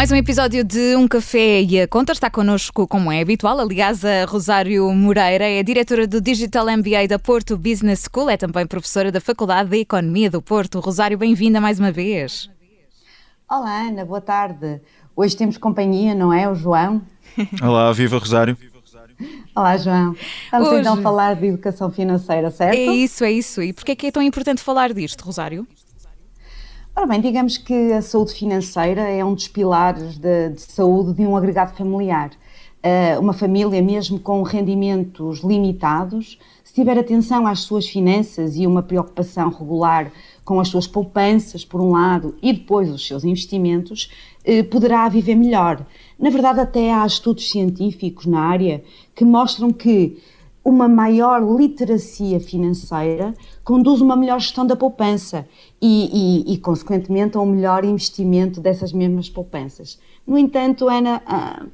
Mais um episódio de Um Café e a Conta está connosco, como é habitual. Aliás, a Rosário Moreira é diretora do Digital MBA da Porto Business School, é também professora da Faculdade de Economia do Porto. Rosário, bem-vinda mais uma vez. Olá, Ana, boa tarde. Hoje temos companhia, não é? O João. Olá, viva Rosário. Olá, João. Vamos Hoje... então falar de educação financeira, certo? É isso, é isso. E porquê é que é tão importante falar disto, Rosário? Ora bem, digamos que a saúde financeira é um dos pilares de, de saúde de um agregado familiar. Uh, uma família, mesmo com rendimentos limitados, se tiver atenção às suas finanças e uma preocupação regular com as suas poupanças, por um lado, e depois os seus investimentos, uh, poderá viver melhor. Na verdade, até há estudos científicos na área que mostram que uma maior literacia financeira conduz uma melhor gestão da poupança e, e, e, consequentemente, a um melhor investimento dessas mesmas poupanças. No entanto, Ana, ah,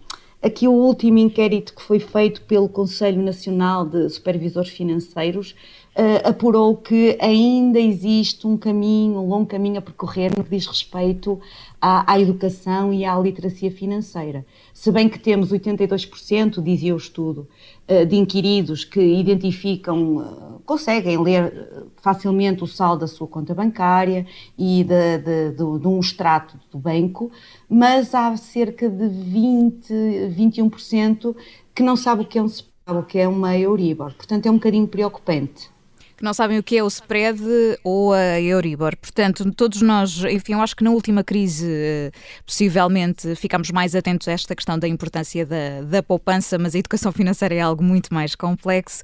aqui o último inquérito que foi feito pelo Conselho Nacional de Supervisores Financeiros uh, apurou que ainda existe um caminho, um longo caminho a percorrer no que diz respeito à, à educação e à literacia financeira. Se bem que temos 82%, dizia o estudo, uh, de inquiridos que identificam, uh, conseguem ler facilmente o saldo da sua conta bancária e de, de, de, de um extrato do banco, mas há cerca de 20, 21% que não sabe o que é um o que é uma Euribor. Portanto, é um bocadinho preocupante que não sabem o que é o spread ou a Euribor. Portanto, todos nós, enfim, eu acho que na última crise, eh, possivelmente, ficámos mais atentos a esta questão da importância da, da poupança, mas a educação financeira é algo muito mais complexo.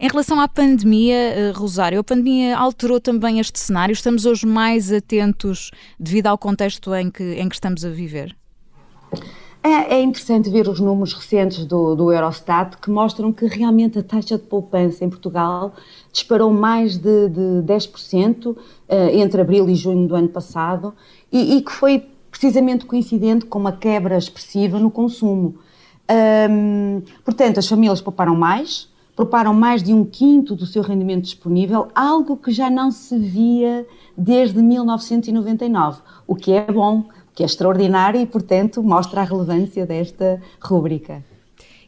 Em relação à pandemia, eh, Rosário, a pandemia alterou também este cenário? Estamos hoje mais atentos devido ao contexto em que, em que estamos a viver? É, é, interessante ver os números recentes do, do, Eurostat que mostram que realmente a taxa de poupança em Portugal disparou mais de, de 10% uh, eh, entre abril e junho do ano passado e, e, que foi precisamente coincidente com uma quebra expressiva no consumo. Um, portanto, as famílias pouparam mais, pouparam mais de um quinto do seu rendimento disponível, algo que já não se via desde 1999, o que é bom que é extraordinária e, portanto, mostra a relevância desta rúbrica.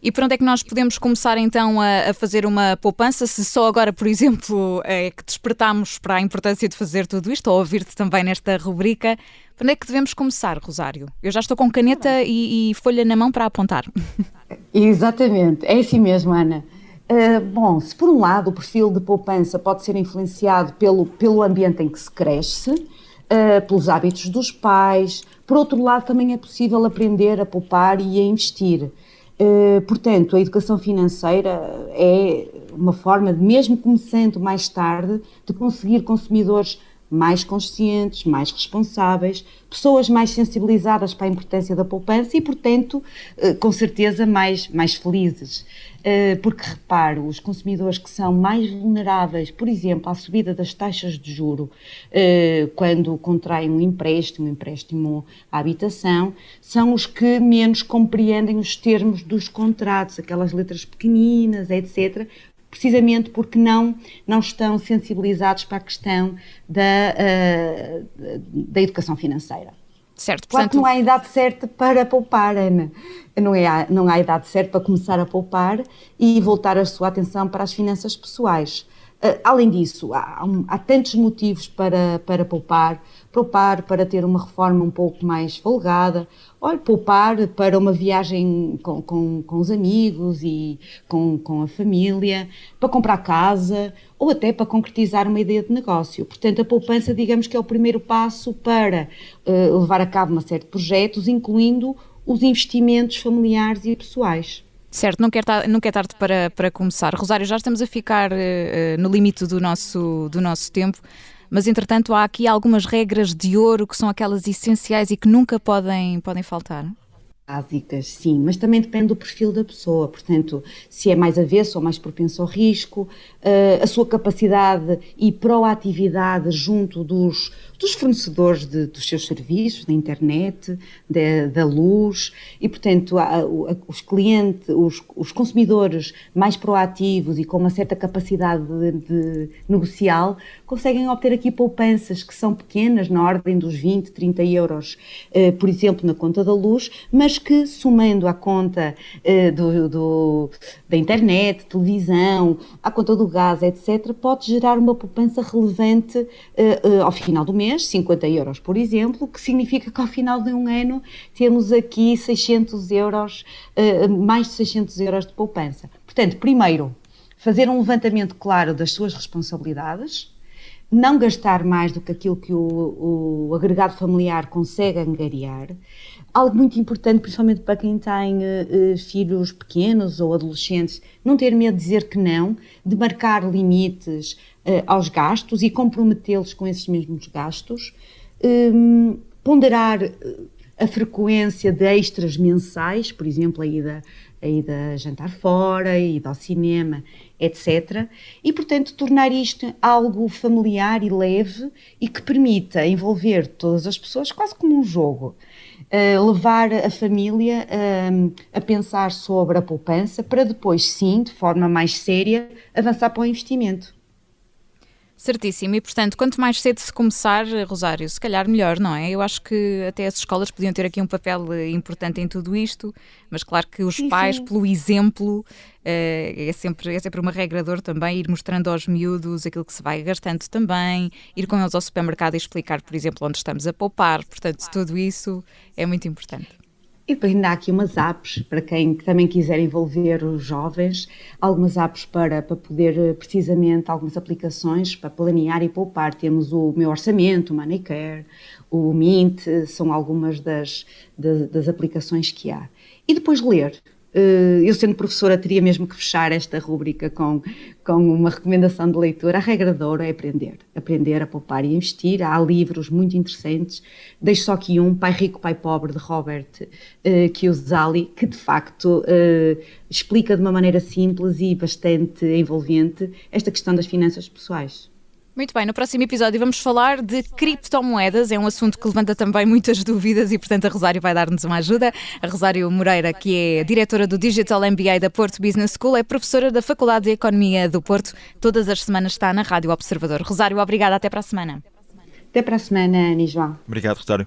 E por onde é que nós podemos começar então a, a, fazer uma poupança? Se só agora, por exemplo, é que despertamos para a importância de fazer tudo isto, ou ouvir-te também nesta rubrica, por onde é que devemos começar, Rosário? Eu já estou com caneta e, e folha na mão para apontar. Exatamente, é assim mesmo, Ana. Uh, bom, se por um lado o perfil de poupança pode ser influenciado pelo, pelo ambiente em que se cresce, uh, pelos hábitos dos pais, por outro lado, também é possível aprender a poupar e a investir. Uh, portanto, a educação financeira é uma forma, de, mesmo começando mais tarde, de conseguir consumidores mais conscientes, mais responsáveis, pessoas mais sensibilizadas para a importância da poupança e, portanto, eh, com certeza mais, mais felizes. Eh, porque, repare, os consumidores que são mais vulneráveis, por exemplo, à subida das taxas de juro, eh, quando contraem um empréstimo, um empréstimo à habitação, são os que menos compreendem os termos dos contratos, aquelas letras pequeninas, etc., precisamente porque não, não estão sensibilizados para a questão da, uh, da educação financeira. Certo, portanto... Claro que não há idade certa para poupar, Ana. Não, é, não há idade certa para começar a poupar e voltar a sua atenção para as finanças pessoais. Uh, além disso, há, há, tantos motivos para, para poupar, poupar para ter uma reforma um pouco mais folgada, olha, poupar para uma viagem com, com, com os amigos e com, com a família, para comprar casa ou até para concretizar uma ideia de negócio. Portanto, a poupança, digamos que é o primeiro passo para uh, levar a cabo uma série de projetos, incluindo os investimentos familiares e pessoais. Certo, não quer, não quer tarde para, para começar. Rosário, já estamos a ficar uh, no limite do nosso, do nosso tempo, mas entretanto há aqui algumas regras de ouro que são aquelas essenciais e que nunca podem, podem faltar. Básicas, sim, mas também depende do perfil da pessoa. Portanto, se é mais avesso ou mais propenso ao risco, uh, a sua capacidade e proatividade junto dos, dos fornecedores de, dos seus serviços, da internet, da, da luz, e, portanto, a, a, os clientes, os, os, consumidores mais proativos e com uma certa capacidade de, de negocial conseguem obter aqui poupanças que são pequenas, na ordem dos 20, 30 euros, uh, por exemplo, na conta da luz, mas que, somando à conta uh, do, do, da internet, televisão, à conta do gás, etc., pode gerar uma poupança relevante uh, ao final do mês, 50 euros, por exemplo, que significa que ao final de um ano temos aqui 600 euros, mais de 600 euros de poupança. Portanto, primeiro, fazer um levantamento claro das suas responsabilidades, não gastar mais do que aquilo que o, o agregado familiar consegue angariar. Algo muito importante, principalmente para quem tem uh, filhos pequenos ou adolescentes, não ter medo de dizer que não, de marcar limites uh, aos gastos e comprometê-los com esses mesmos gastos, um, ponderar a frequência de extras mensais, por exemplo, a ida, a ida jantar fora, a ida ao cinema, etc. E, portanto, tornar isto algo familiar e leve e que permita envolver todas as pessoas quase como um jogo. Levar a família uh, a pensar sobre a poupança para depois, sim, de forma mais séria, avançar para o investimento. Certíssimo, e portanto, quanto mais cedo se começar, Rosário, se calhar melhor, não é? Eu acho que até as escolas podiam ter aqui um papel eh, importante em tudo isto, mas claro que os sim, pais, sim. pelo exemplo, eh, é, sempre, é sempre uma regra dor também ir mostrando aos miúdos aquilo que se vai gastando também, ir com eles ao supermercado e explicar, por exemplo, onde estamos a poupar, portanto, tudo isso é muito importante. E depois ainda há aqui umas apps para quem também quiser envolver os jovens, algumas apps para, para poder eh, precisamente, algumas aplicações para planear e poupar. Temos o Meu Orçamento, o Moneycare, o Mint, são algumas das, das, das aplicações que há. E depois ler, eu sendo professora teria mesmo que fechar esta rúbrica com, com uma recomendação de leitura. A regra de ouro é aprender, aprender a poupar e investir. Há livros muito interessantes. Deixo só aqui um, Pai Rico, Pai Pobre, de Robert uh, Kiyosaki, que de facto uh, explica de uma maneira simples e bastante envolvente esta questão das finanças pessoais. Muito bem, no próximo episódio vamos falar de criptomoedas. É um assunto que levanta também muitas dúvidas e, portanto, a Rosário vai dar-nos uma ajuda. A Rosário Moreira, que é diretora do Digital MBA da Porto Business School, é professora da Faculdade de Economia do Porto. Todas as semanas está na Rádio Observador. Rosário, obrigada. Até para a semana. Até para a semana, Ani João. Obrigado, Rosário.